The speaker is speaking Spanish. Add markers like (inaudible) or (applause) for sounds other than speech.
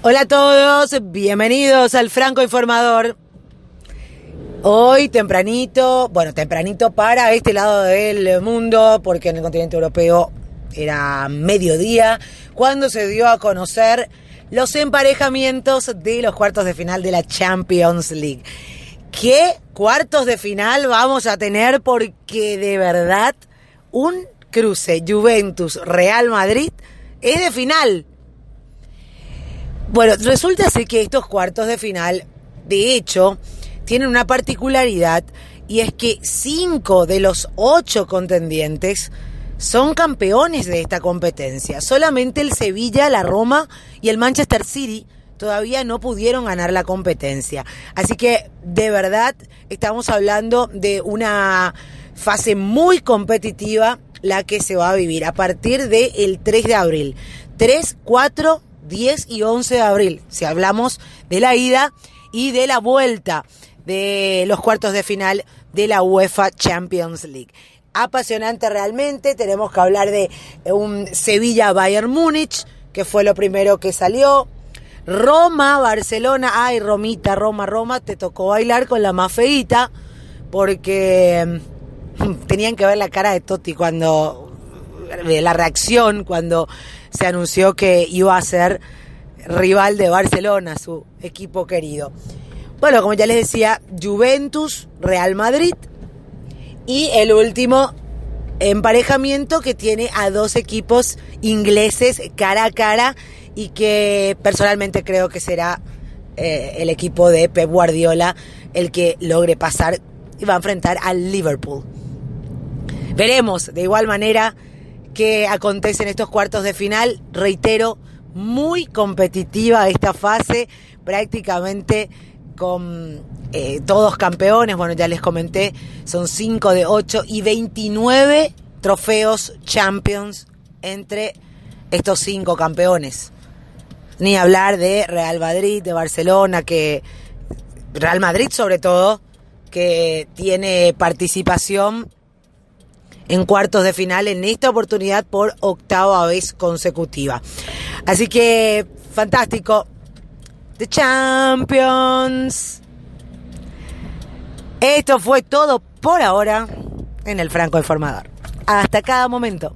Hola a todos, bienvenidos al Franco Informador. Hoy tempranito, bueno, tempranito para este lado del mundo, porque en el continente europeo era mediodía, cuando se dio a conocer los emparejamientos de los cuartos de final de la Champions League. ¿Qué cuartos de final vamos a tener? Porque de verdad un cruce Juventus-Real Madrid es de final. Bueno, resulta ser que estos cuartos de final, de hecho, tienen una particularidad y es que cinco de los ocho contendientes son campeones de esta competencia. Solamente el Sevilla, la Roma y el Manchester City todavía no pudieron ganar la competencia. Así que de verdad estamos hablando de una fase muy competitiva la que se va a vivir a partir del 3 de abril. 3, 4, 10 y 11 de abril, si hablamos de la ida y de la vuelta de los cuartos de final de la UEFA Champions League. Apasionante realmente, tenemos que hablar de un Sevilla-Bayern Múnich, que fue lo primero que salió. Roma, Barcelona, ay Romita, Roma, Roma, te tocó bailar con la más feita, porque mm, (laughs) tenían que ver la cara de Totti cuando, la reacción cuando se anunció que iba a ser rival de Barcelona, su equipo querido. Bueno, como ya les decía, Juventus, Real Madrid y el último emparejamiento que tiene a dos equipos ingleses cara a cara y que personalmente creo que será eh, el equipo de Pep Guardiola el que logre pasar y va a enfrentar al Liverpool. Veremos de igual manera que acontece en estos cuartos de final. Reitero, muy competitiva esta fase, prácticamente con eh, todos campeones. Bueno, ya les comenté, son 5 de 8 y 29 trofeos Champions entre estos cinco campeones. Ni hablar de Real Madrid, de Barcelona, que Real Madrid sobre todo, que tiene participación en cuartos de final en esta oportunidad por octava vez consecutiva. Así que fantástico. The Champions. Esto fue todo por ahora en el Franco Informador. Hasta cada momento.